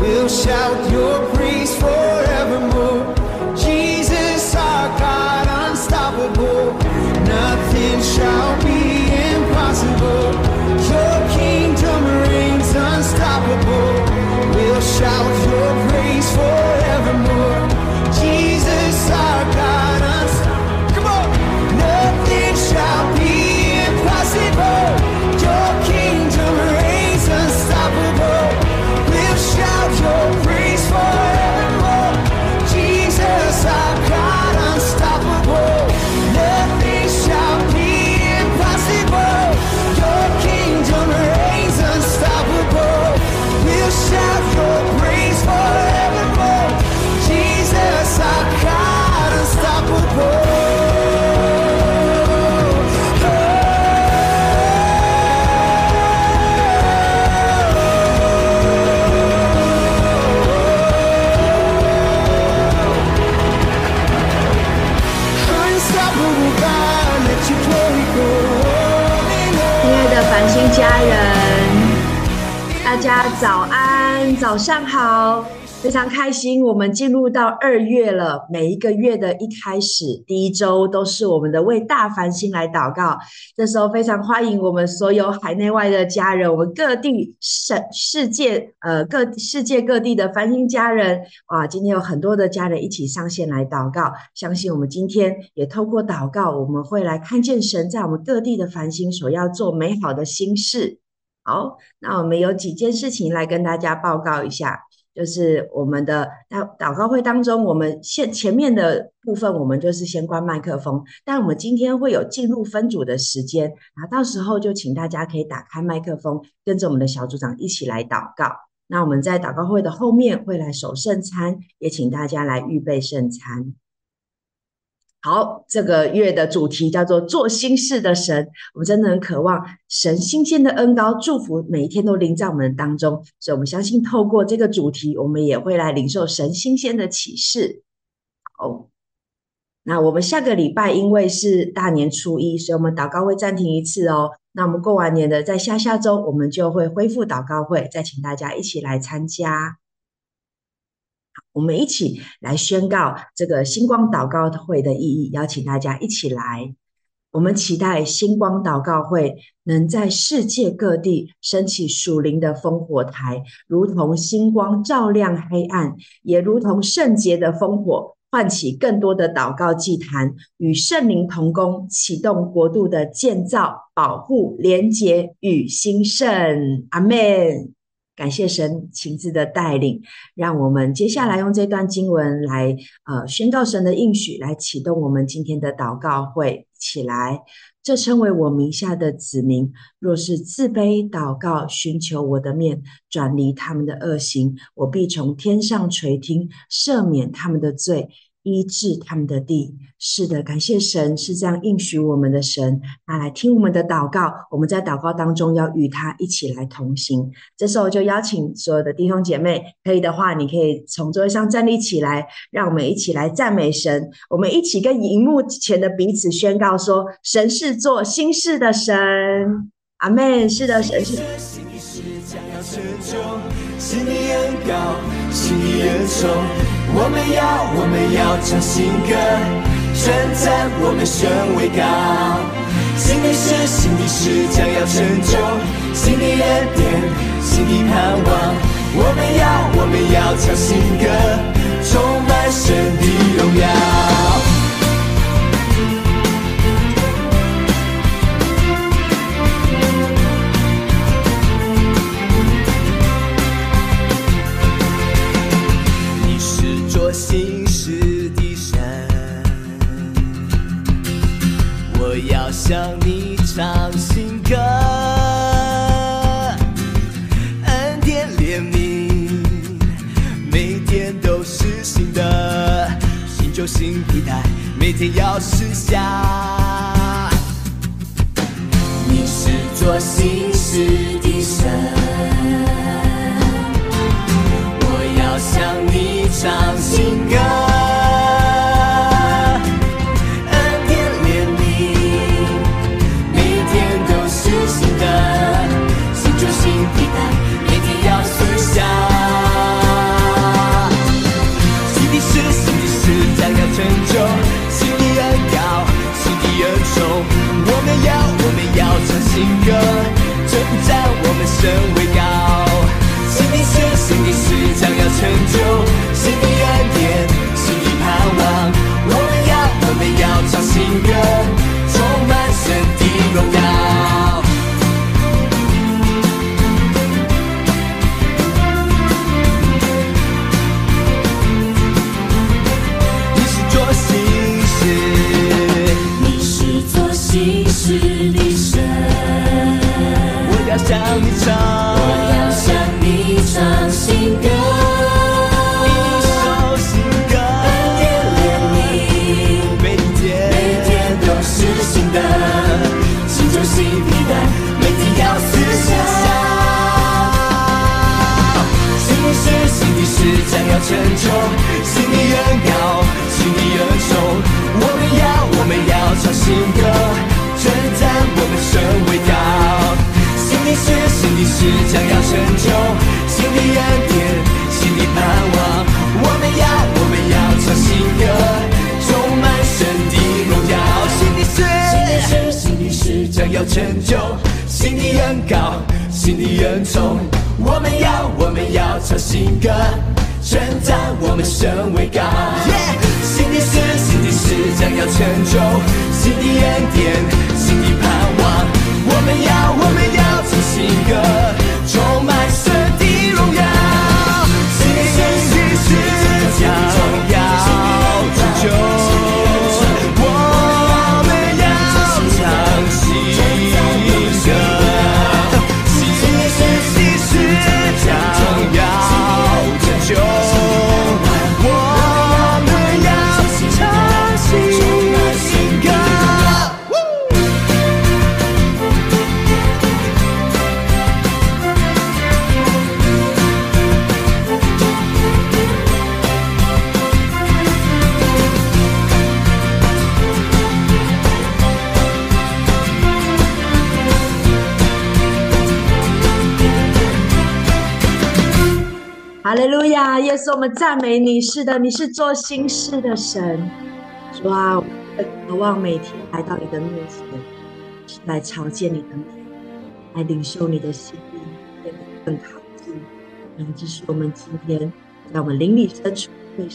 We'll shout your 家人，大家早安，早上好，非常开心，我们进入到二月了。每一个月的一开始，第一周都是我们的为大繁星来祷告。这时候非常欢迎我们所有海内外的家人，我们各地世世界呃各世界各地的繁星家人，哇，今天有很多的家人一起上线来祷告。相信我们今天也透过祷告，我们会来看见神在我们各地的繁星所要做美好的心事。好，那我们有几件事情来跟大家报告一下。就是我们的祷祷告会当中，我们现前面的部分，我们就是先关麦克风。但我们今天会有进入分组的时间，那到时候就请大家可以打开麦克风，跟着我们的小组长一起来祷告。那我们在祷告会的后面会来守圣餐，也请大家来预备圣餐。好，这个月的主题叫做“做新事的神”，我们真的很渴望神新鲜的恩膏祝福每一天都临在我们当中，所以我们相信透过这个主题，我们也会来领受神新鲜的启示。好，那我们下个礼拜因为是大年初一，所以我们祷告会暂停一次哦。那我们过完年的，在下下周我们就会恢复祷告会，再请大家一起来参加。我们一起来宣告这个星光祷告会的意义，邀请大家一起来。我们期待星光祷告会能在世界各地升起属灵的烽火台，如同星光照亮黑暗，也如同圣洁的烽火唤起更多的祷告祭坛，与圣灵同工，启动国度的建造、保护、连结与兴盛。阿门。感谢神亲自的带领，让我们接下来用这段经文来呃宣告神的应许，来启动我们今天的祷告会起来。这称为我名下的子民，若是自卑祷告，寻求我的面，转离他们的恶行，我必从天上垂听，赦免他们的罪。医治他们的地，是的，感谢神是这样应许我们的神，那来听我们的祷告，我们在祷告当中要与他一起来同行。这时候就邀请所有的弟兄姐妹，可以的话，你可以从座位上站立起来，让我们一起来赞美神。我们一起跟荧幕前的彼此宣告说：神是做新事的神，阿门。是的，神是。我们要，我们要唱新歌，称赞我们神为高。新的事，新的事将要成就，新的恩典，新的盼望。我们要，我们要唱新歌，充满神的荣耀。我要向你唱新歌，恩典怜悯，每天都是新的，新旧新皮带，每天要试下。你是做新真伟大请你吃请你是将要成就请你恩典请你盼望我们要我们要唱新歌。事将要成就，新的恩典，们赞美你。是的，你是做心事的神。主啊，我渴望每天来到你的面前，来朝见你的面，来领受你的心意，变得更靠近。嗯，这是我们今天在我们邻里深处对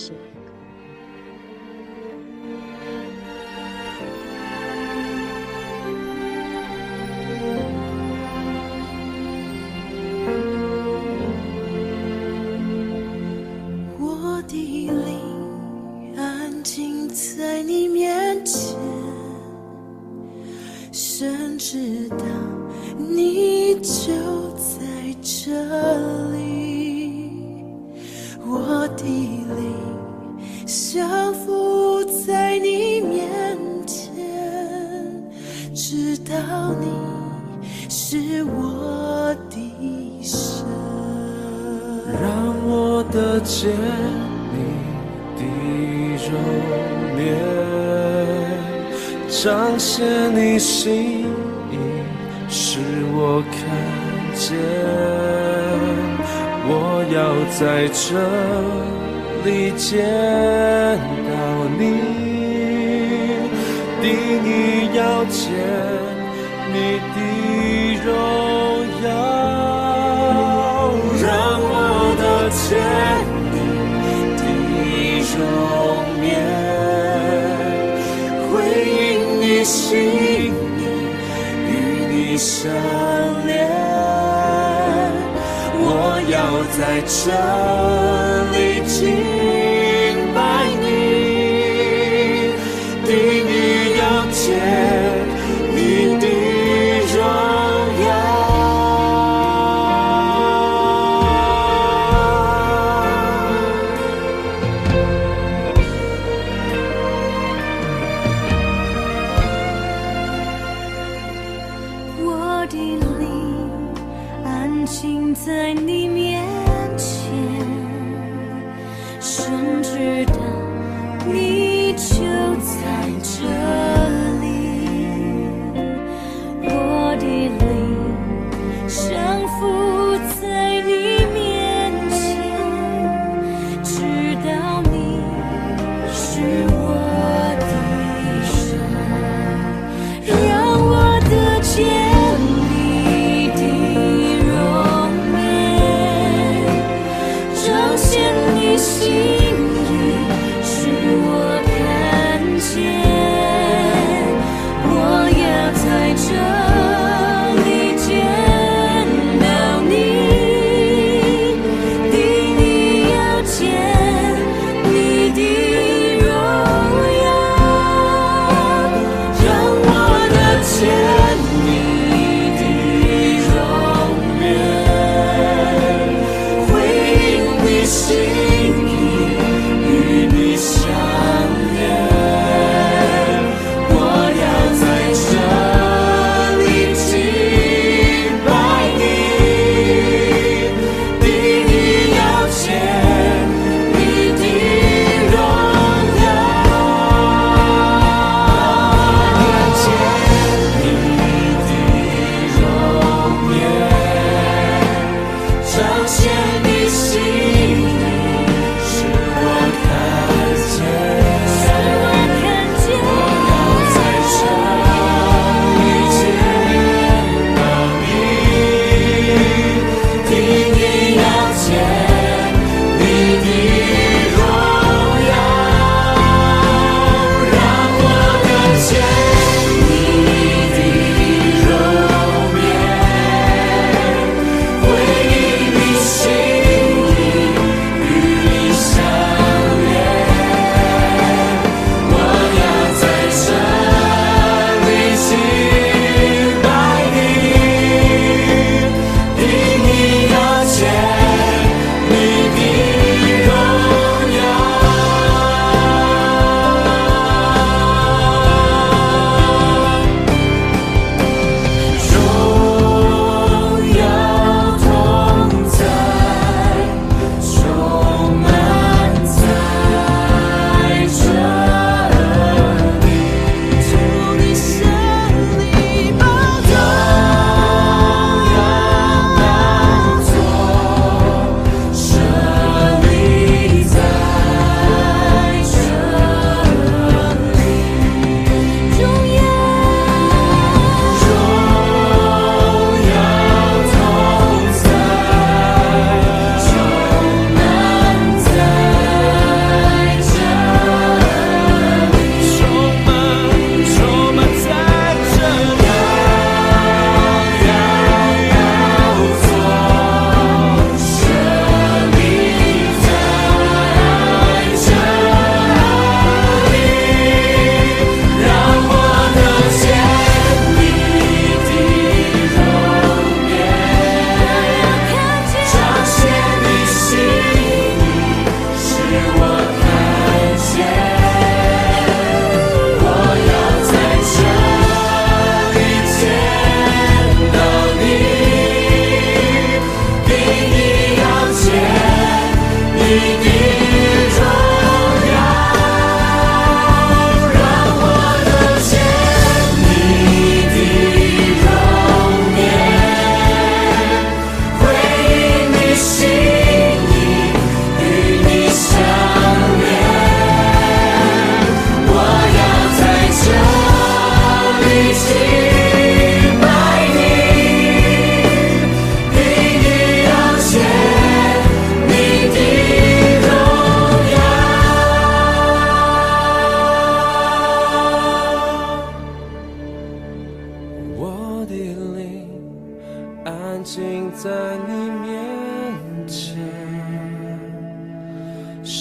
里见到你，定义要见你的荣耀，让我的见你的容面，回应你心意，与你相连，我要在这里。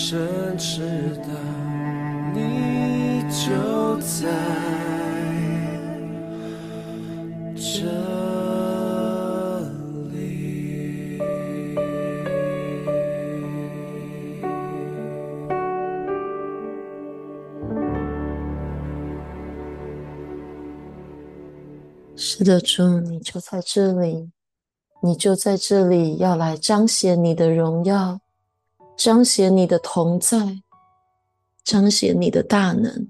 深知道你就在这里。是的，主，你就在这里，你就在这里，要来彰显你的荣耀，彰显你的同在，彰显你的大能。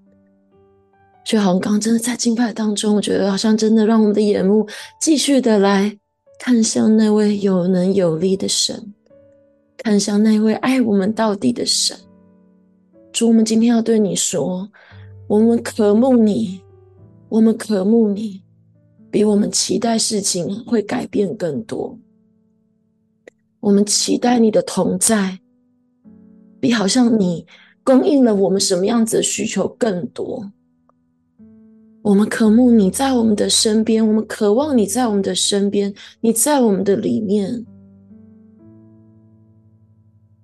就好像刚刚真的在敬拜当中，我觉得好像真的让我们的眼目继续的来看向那位有能有力的神，看向那位爱我们到底的神。主，我们今天要对你说，我们渴慕你，我们渴慕你。比我们期待事情会改变更多，我们期待你的同在，比好像你供应了我们什么样子的需求更多。我们渴慕你在我们的身边，我们渴望你在我们的身边，你在我们的里面，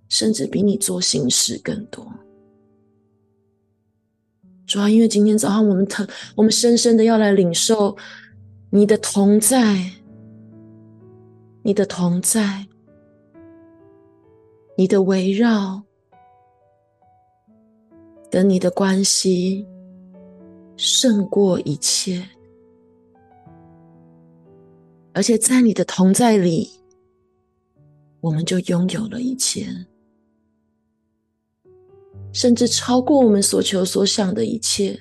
甚至比你做心事更多。主要因为今天早上我们特，我们深深的要来领受。你的同在，你的同在，你的围绕，跟你的关系胜过一切，而且在你的同在里，我们就拥有了一切，甚至超过我们所求所想的一切。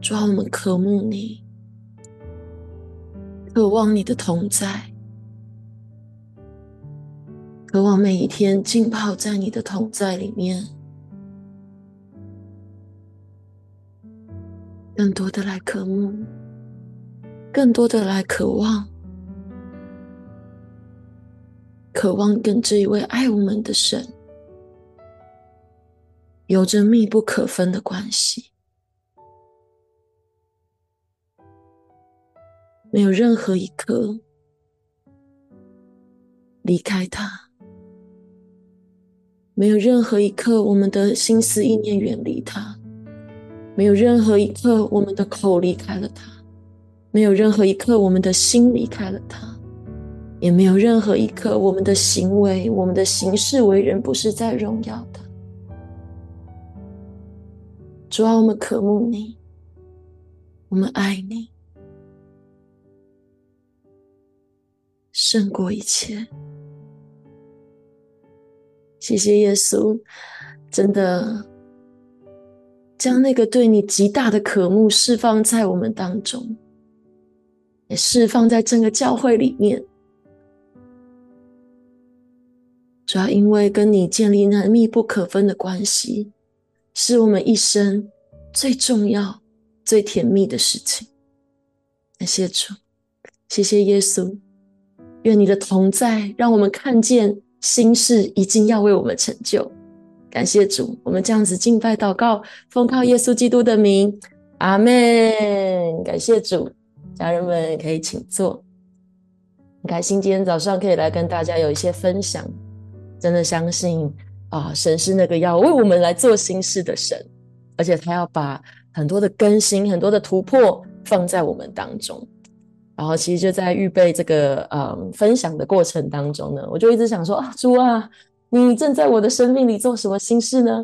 主啊，我们渴慕你，渴望你的同在，渴望每一天浸泡在你的同在里面，更多的来渴慕，更多的来渴望，渴望跟这一位爱我们的神有着密不可分的关系。没有任何一刻离开他，没有任何一刻我们的心思意念远离他，没有任何一刻我们的口离开了他，没有任何一刻我们的心离开了他，也没有任何一刻我们的行为、我们的行事为人不是在荣耀他。主啊，我们渴慕你，我们爱你。胜过一切，谢谢耶稣，真的将那个对你极大的渴慕释放在我们当中，也释放在整个教会里面。主要因为跟你建立那密不可分的关系，是我们一生最重要、最甜蜜的事情。感谢主，谢谢耶稣。愿你的同在，让我们看见心事已经要为我们成就。感谢主，我们这样子敬拜祷告，奉靠耶稣基督的名，阿门。感谢主，家人们可以请坐。很开心今天早上可以来跟大家有一些分享，真的相信啊，神是那个要为我们来做心事的神，而且他要把很多的更新、很多的突破放在我们当中。然后其实就在预备这个嗯分享的过程当中呢，我就一直想说啊，主啊，你正在我的生命里做什么心事呢？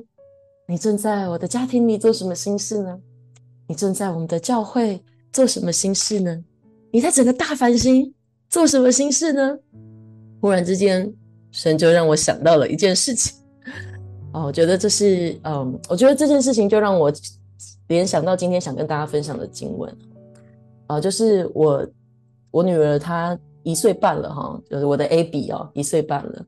你正在我的家庭里做什么心事呢？你正在我们的教会做什么心事呢？你在整个大繁星做什么心事呢？忽然之间，神就让我想到了一件事情。哦，我觉得这是嗯，我觉得这件事情就让我联想到今天想跟大家分享的经文啊，就是我。我女儿她一岁半了哈，就是我的 A B 哦，一岁半了。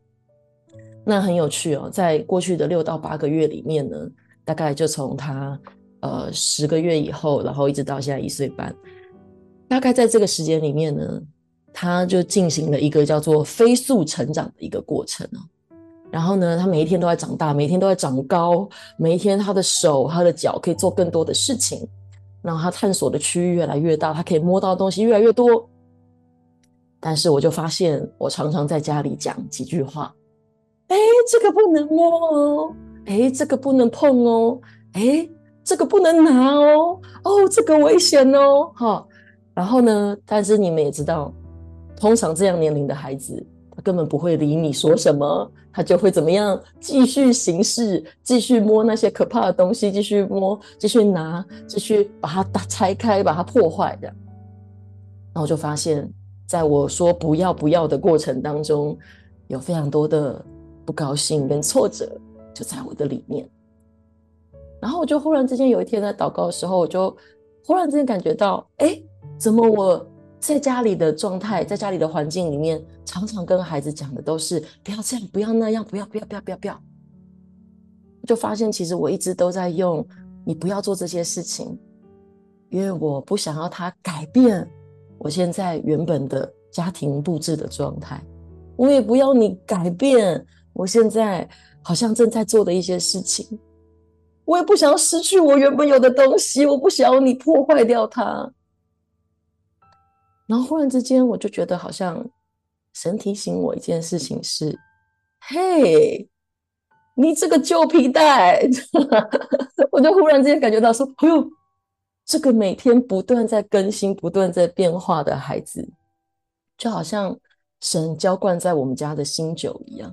那很有趣哦，在过去的六到八个月里面呢，大概就从她呃十个月以后，然后一直到现在一岁半，大概在这个时间里面呢，她就进行了一个叫做飞速成长的一个过程哦。然后呢，她每一天都在长大，每天都在长高，每一天她的手、她的脚可以做更多的事情，然后她探索的区域越来越大，她可以摸到的东西越来越多。但是我就发现，我常常在家里讲几句话，哎，这个不能摸哦，哎，这个不能碰哦，哎，这个不能拿哦，哦，这个危险哦，哈。然后呢，但是你们也知道，通常这样年龄的孩子，他根本不会理你说什么，他就会怎么样，继续行事，继续摸那些可怕的东西，继续摸，继续拿，继续把它打拆开，把它破坏的。然后就发现，在我说不要不要的过程当中，有非常多的不高兴跟挫折就在我的里面。然后我就忽然之间有一天在祷告的时候，我就忽然之间感觉到，哎。怎么我在家里的状态，在家里的环境里面，常常跟孩子讲的都是不要这样，不要那样，不要不要不要不要不要。就发现其实我一直都在用你不要做这些事情，因为我不想要他改变我现在原本的家庭布置的状态，我也不要你改变我现在好像正在做的一些事情，我也不想要失去我原本有的东西，我不想要你破坏掉它。然后忽然之间，我就觉得好像神提醒我一件事情是：嘿，你这个旧皮带，我就忽然之间感觉到说，哎呦，这个每天不断在更新、不断在变化的孩子，就好像神浇灌在我们家的新酒一样。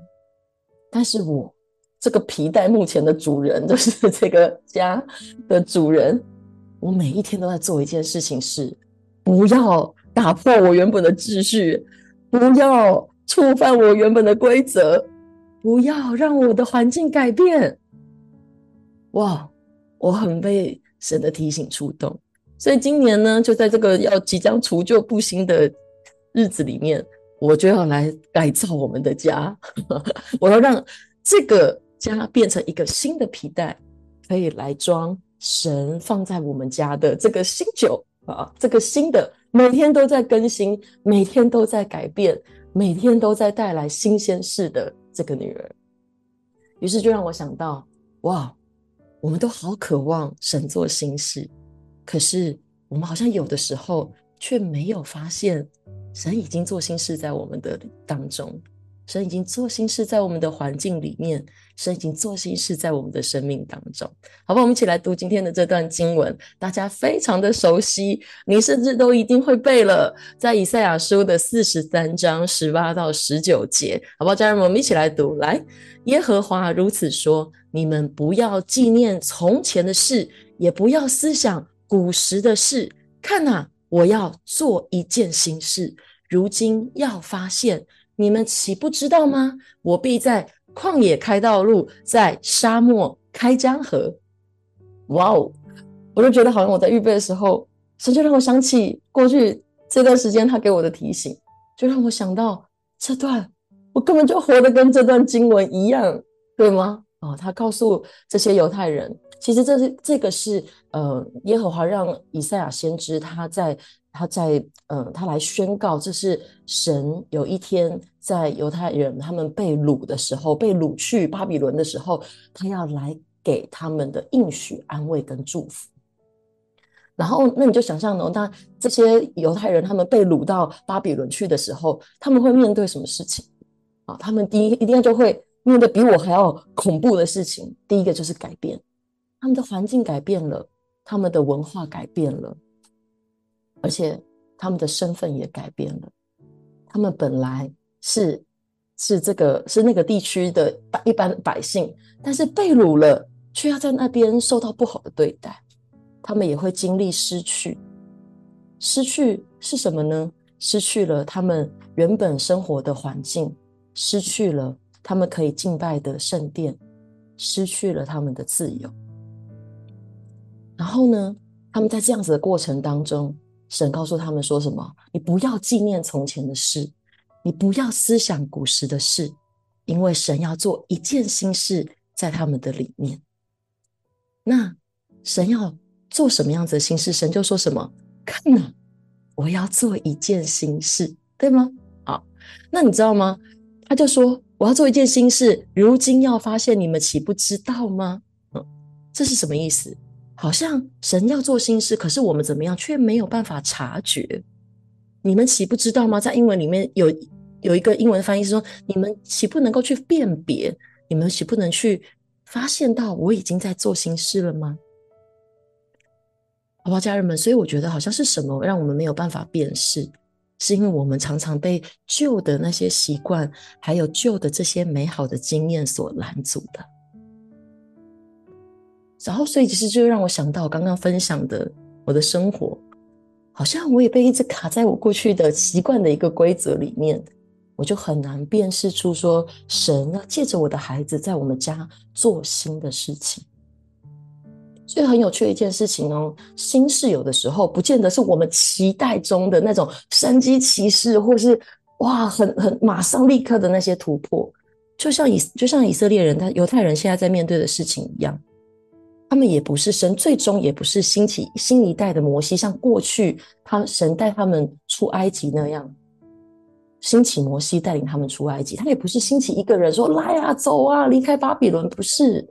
但是我这个皮带目前的主人，就是这个家的主人，我每一天都在做一件事情是，不要。打破我原本的秩序，不要触犯我原本的规则，不要让我的环境改变。哇，我很被神的提醒触动，所以今年呢，就在这个要即将除旧布新的日子里面，我就要来改造我们的家。我要让这个家变成一个新的皮带，可以来装神放在我们家的这个新酒啊，这个新的。每天都在更新，每天都在改变，每天都在带来新鲜事的这个女儿，于是就让我想到：哇，我们都好渴望神做新事，可是我们好像有的时候却没有发现神已经做新事在我们的当中。神已经做新事在我们的环境里面，神已经做新事在我们的生命当中。好吧，我们一起来读今天的这段经文，大家非常的熟悉，你甚至都一定会背了，在以赛亚书的四十三章十八到十九节。好不好，家人们，我们一起来读。来，耶和华如此说：你们不要纪念从前的事，也不要思想古时的事。看呐，我要做一件新事，如今要发现。你们岂不知道吗？我必在旷野开道路，在沙漠开江河。哇哦！我就觉得好像我在预备的时候，神就让我想起过去这段时间他给我的提醒，就让我想到这段，我根本就活得跟这段经文一样，对吗？哦，他告诉这些犹太人，其实这是这个是呃，耶和华让以赛亚先知他在。他在，嗯、呃，他来宣告，这是神有一天在犹太人他们被掳的时候，被掳去巴比伦的时候，他要来给他们的应许、安慰跟祝福。然后，那你就想象呢，当这些犹太人他们被掳到巴比伦去的时候，他们会面对什么事情？啊，他们第一一定就会面对比我还要恐怖的事情。第一个就是改变，他们的环境改变了，他们的文化改变了。而且他们的身份也改变了，他们本来是是这个是那个地区的一般百姓，但是被掳了，却要在那边受到不好的对待，他们也会经历失去。失去是什么呢？失去了他们原本生活的环境，失去了他们可以敬拜的圣殿，失去了他们的自由。然后呢，他们在这样子的过程当中。神告诉他们说什么？你不要纪念从前的事，你不要思想古时的事，因为神要做一件新事在他们的里面。那神要做什么样子的新事？神就说什么？看呐，我要做一件新事，对吗？好，那你知道吗？他就说我要做一件新事，如今要发现，你们岂不知道吗？嗯，这是什么意思？好像神要做新事，可是我们怎么样却没有办法察觉？你们岂不知道吗？在英文里面有有一个英文翻译是说：你们岂不能够去辨别？你们岂不能去发现到我已经在做新事了吗？好不好，家人们？所以我觉得好像是什么让我们没有办法辨识，是因为我们常常被旧的那些习惯，还有旧的这些美好的经验所拦阻的。然后，所以其实就让我想到刚刚分享的我的生活，好像我也被一直卡在我过去的习惯的一个规则里面，我就很难辨识出说神要借着我的孩子在我们家做新的事情。所以很有趣的一件事情哦，新事有的时候不见得是我们期待中的那种神迹奇事，或是哇，很很马上立刻的那些突破，就像以就像以色列人，他犹太人现在在面对的事情一样，他们也不是神，最终也不是兴起新一代的摩西，像过去他神带他们出埃及那样，兴起摩西带领他们出埃及，他也不是兴起一个人说来啊，走啊，离开巴比伦，不是。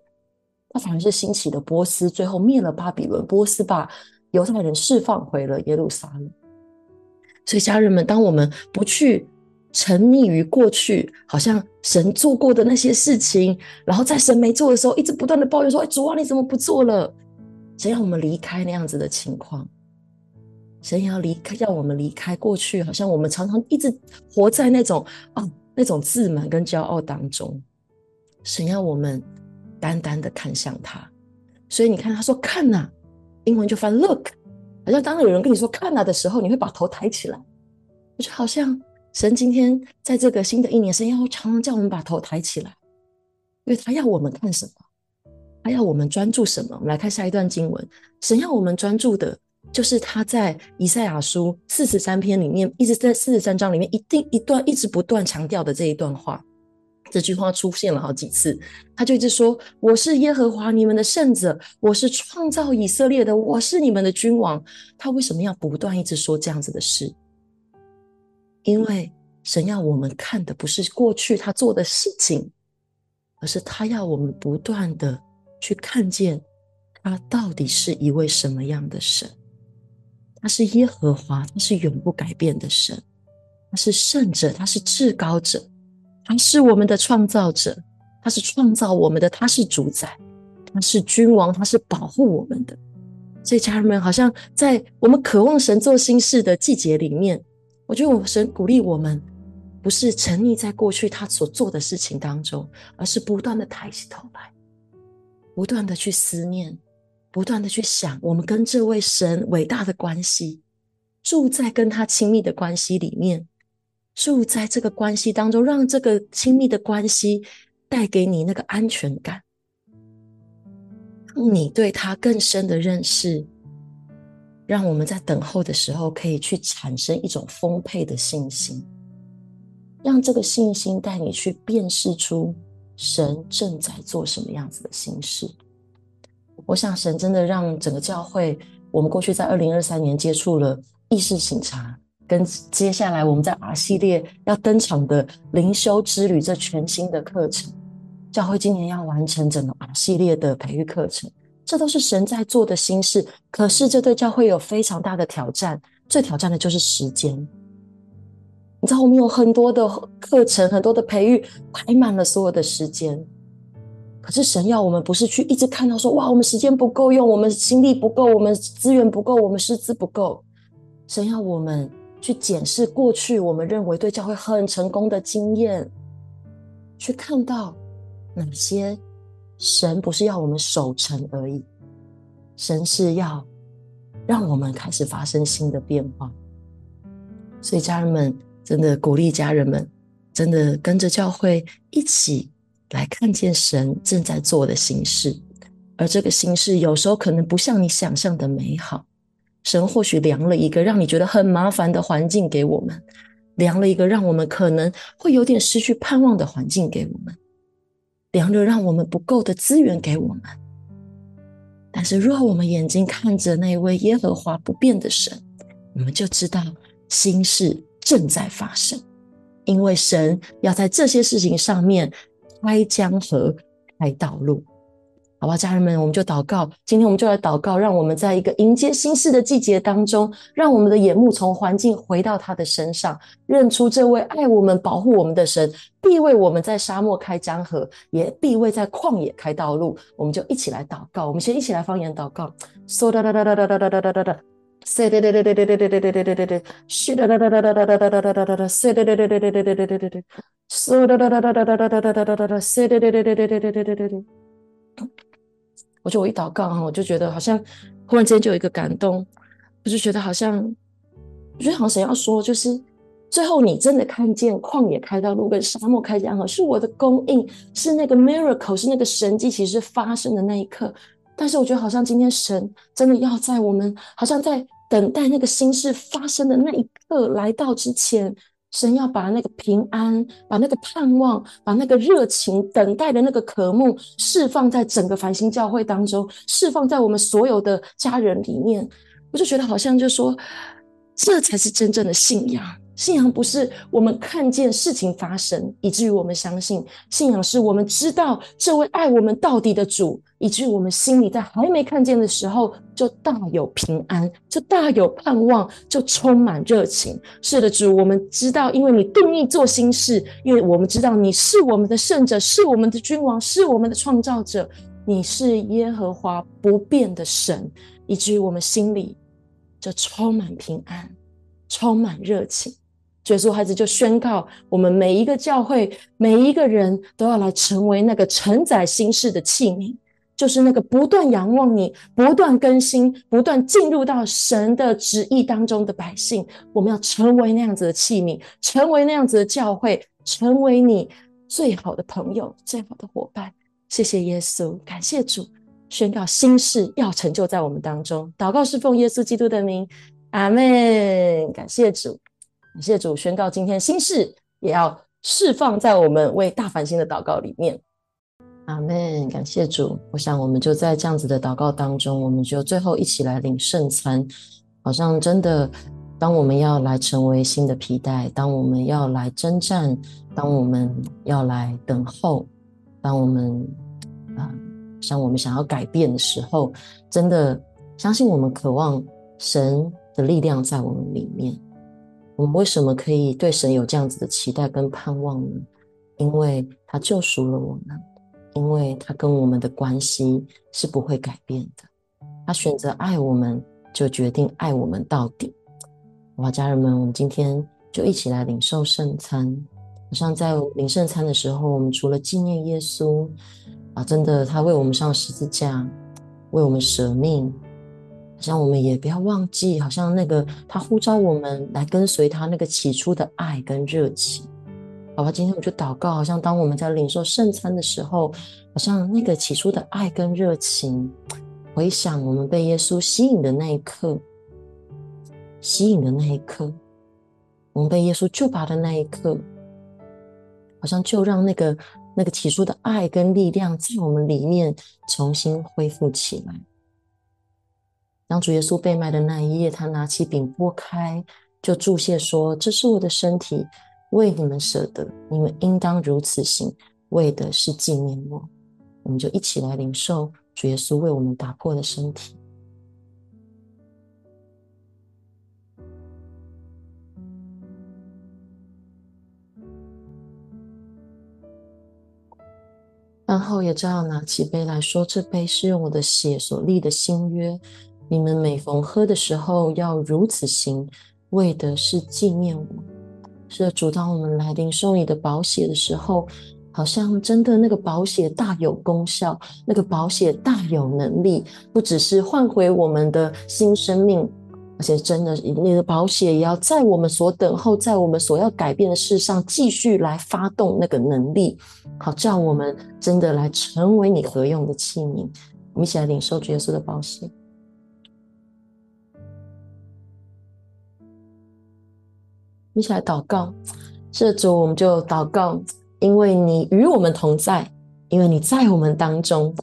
他反而是兴起的波斯，最后灭了巴比伦。波斯把犹太人释放回了耶路撒冷。所以，家人们，当我们不去沉溺于过去，好像神做过的那些事情，然后在神没做的时候，一直不断的抱怨说：“哎，主啊，你怎么不做了？”神要我们离开那样子的情况，神要离开，要我们离开过去，好像我们常常一直活在那种哦那种自满跟骄傲当中。神要我们。单单的看向他，所以你看他说看呐、英文就翻 look，好像当有人跟你说看呐、的时候，你会把头抬起来，我就好像神今天在这个新的一年，神要常常叫我们把头抬起来，因为他要我们看什么，他要我们专注什么。我们来看下一段经文，神要我们专注的，就是他在以赛亚书四十三篇里面，一直在四十三章里面一定一段一直不断强调的这一段话。这句话出现了好几次，他就一直说：“我是耶和华你们的圣者，我是创造以色列的，我是你们的君王。”他为什么要不断一直说这样子的事？因为神要我们看的不是过去他做的事情，而是他要我们不断的去看见他到底是一位什么样的神。他是耶和华，他是永不改变的神，他是圣者，他是至高者。他是我们的创造者，他是创造我们的，他是主宰，他是君王，他是保护我们的。所以家人们，好像在我们渴望神做新事的季节里面，我觉得我们神鼓励我们，不是沉溺在过去他所做的事情当中，而是不断的抬起头来，不断的去思念，不断的去想我们跟这位神伟大的关系，住在跟他亲密的关系里面。住在这个关系当中，让这个亲密的关系带给你那个安全感，你对他更深的认识，让我们在等候的时候可以去产生一种丰沛的信心，让这个信心带你去辨识出神正在做什么样子的心事。我想神真的让整个教会，我们过去在二零二三年接触了意识省察。跟接下来我们在 R 系列要登场的灵修之旅这全新的课程，教会今年要完成整个 R 系列的培育课程，这都是神在做的心事。可是这对教会有非常大的挑战，最挑战的就是时间。你知道我们有很多的课程，很多的培育排满了所有的时间，可是神要我们不是去一直看到说哇，我们时间不够用，我们心力不够，我们资源不够，我们师资不够。神要我们。去检视过去我们认为对教会很成功的经验，去看到哪些神不是要我们守成而已，神是要让我们开始发生新的变化。所以家人们真的鼓励家人们，真的跟着教会一起来看见神正在做的新事，而这个新事有时候可能不像你想象的美好。神或许量了一个让你觉得很麻烦的环境给我们，量了一个让我们可能会有点失去盼望的环境给我们，量了让我们不够的资源给我们。但是，若我们眼睛看着那位耶和华不变的神，我们就知道新事正在发生，因为神要在这些事情上面开江河、开道路。好吧，家人们，我们就祷告。今天我们就来祷告，让我们在一个迎接新事的季节当中，让我们的眼目从环境回到他的身上，认出这位爱我们、保护我们的神，必为我们在沙漠开江河，也必为在旷野开道路。我们就一起来祷告。我们先一起来方言祷告。嗖哒哒哒哒哒哒哒哒哒哒哒，嗖哒哒哒哒哒哒哒哒哒哒哒哒哒哒哒，哒哒哒哒哒哒哒哒哒哒哒哒，嗖哒哒哒哒哒哒哒哒哒哒哒，嗖哒哒哒哒哒哒哒哒哒哒哒哒哒哒哒哒哒哒哒。我就我一祷告哈，我就觉得好像忽然间就有一个感动，我就觉得好像，我觉得好像神要说，就是最后你真的看见旷野开道路跟沙漠开江河，是我的供应，是那个 miracle，是那个神迹，其实发生的那一刻。但是我觉得好像今天神真的要在我们好像在等待那个新事发生的那一刻来到之前。神要把那个平安，把那个盼望，把那个热情，等待的那个渴慕，释放在整个繁星教会当中，释放在我们所有的家人里面。我就觉得好像就说，这才是真正的信仰。信仰不是我们看见事情发生，以至于我们相信；信仰是我们知道这位爱我们到底的主，以至于我们心里在还没看见的时候，就大有平安，就大有盼望，就充满热情。是的，主，我们知道，因为你定义做新事，因为我们知道你是我们的圣者，是我们的君王，是我们的创造者，你是耶和华不变的神，以至于我们心里就充满平安，充满热情。耶稣孩子就宣告：我们每一个教会，每一个人都要来成为那个承载新事的器皿，就是那个不断仰望你、不断更新、不断进入到神的旨意当中的百姓。我们要成为那样子的器皿，成为那样子的教会，成为你最好的朋友、最好的伙伴。谢谢耶稣，感谢主，宣告新事要成就在我们当中。祷告是奉耶稣基督的名，阿门。感谢主。感谢主宣告，今天心事也要释放在我们为大繁星的祷告里面。阿门。感谢主，我想我们就在这样子的祷告当中，我们就最后一起来领圣餐。好像真的，当我们要来成为新的皮带，当我们要来征战，当我们要来等候，当我们啊，像我们想要改变的时候，真的相信我们渴望神的力量在我们里面。我们为什么可以对神有这样子的期待跟盼望呢？因为他救赎了我们，因为他跟我们的关系是不会改变的。他选择爱我们，就决定爱我们到底。哇，家人们，我们今天就一起来领受圣餐。好像在领圣餐的时候，我们除了纪念耶稣啊，真的他为我们上十字架，为我们舍命。好像我们也不要忘记，好像那个他呼召我们来跟随他那个起初的爱跟热情。好吧，今天我就祷告，好像当我们在领受圣餐的时候，好像那个起初的爱跟热情，回想我们被耶稣吸引的那一刻，吸引的那一刻，我们被耶稣救拔的那一刻，好像就让那个那个起初的爱跟力量在我们里面重新恢复起来。当主耶稣被卖的那一夜，他拿起饼拨开，就祝谢说：“这是我的身体，为你们舍的，你们应当如此行，为的是纪念我。”我们就一起来领受主耶稣为我们打破的身体。然后也照样拿起杯来说：“这杯是用我的血所立的新约。”你们每逢喝的时候，要如此行，为的是纪念我。是的，主，当我们来领受你的宝血的时候，好像真的那个宝血大有功效，那个宝血大有能力，不只是换回我们的新生命，而且真的，你的宝血也要在我们所等候、在我们所要改变的事上，继续来发动那个能力，好叫我们真的来成为你合用的器皿。我们一起来领受主耶稣的宝血。一起来祷告，这主我们就祷告，因为你与我们同在，因为你在我们当中，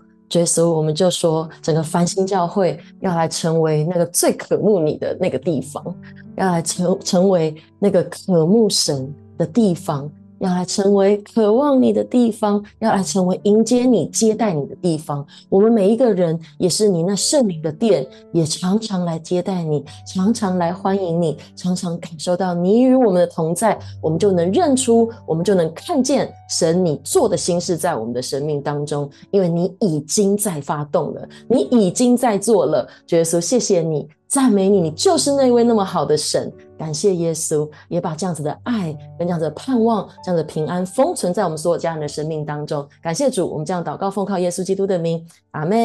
所以我们就说，整个繁星教会要来成为那个最渴慕你的那个地方，要来成成为那个渴慕神的地方，要来成为渴望你的地方，要来成为迎接你、接待你的地方。我们每一个人也是你那圣灵的殿，也常常来接待你，常常来欢迎你，常常感受到你与我们的同在，我们就能认出，我们就能看见神你做的心事在我们的生命当中，因为你已经在发动了，你已经在做了。耶稣，谢谢你。赞美你，你就是那位那么好的神。感谢耶稣，也把这样子的爱跟这样子的盼望、这样的平安封存在我们所有家人的生命当中。感谢主，我们这样祷告，奉靠耶稣基督的名，阿门，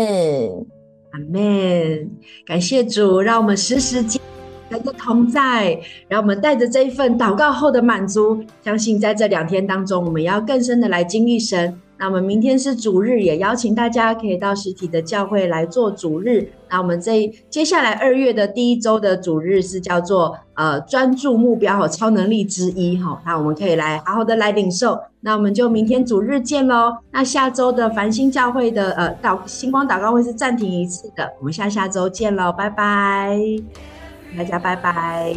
阿门。感谢主，让我们时时记神的同在，让我们带着这一份祷告后的满足，相信在这两天当中，我们要更深的来经历神。那我们明天是主日，也邀请大家可以到实体的教会来做主日。那我们这接下来二月的第一周的主日是叫做呃专注目标和超能力之一哈。那我们可以来好好的来领受。那我们就明天主日见喽。那下周的繁星教会的呃祷星光祷告会是暂停一次的，我们下下周见喽，拜拜，大家拜拜。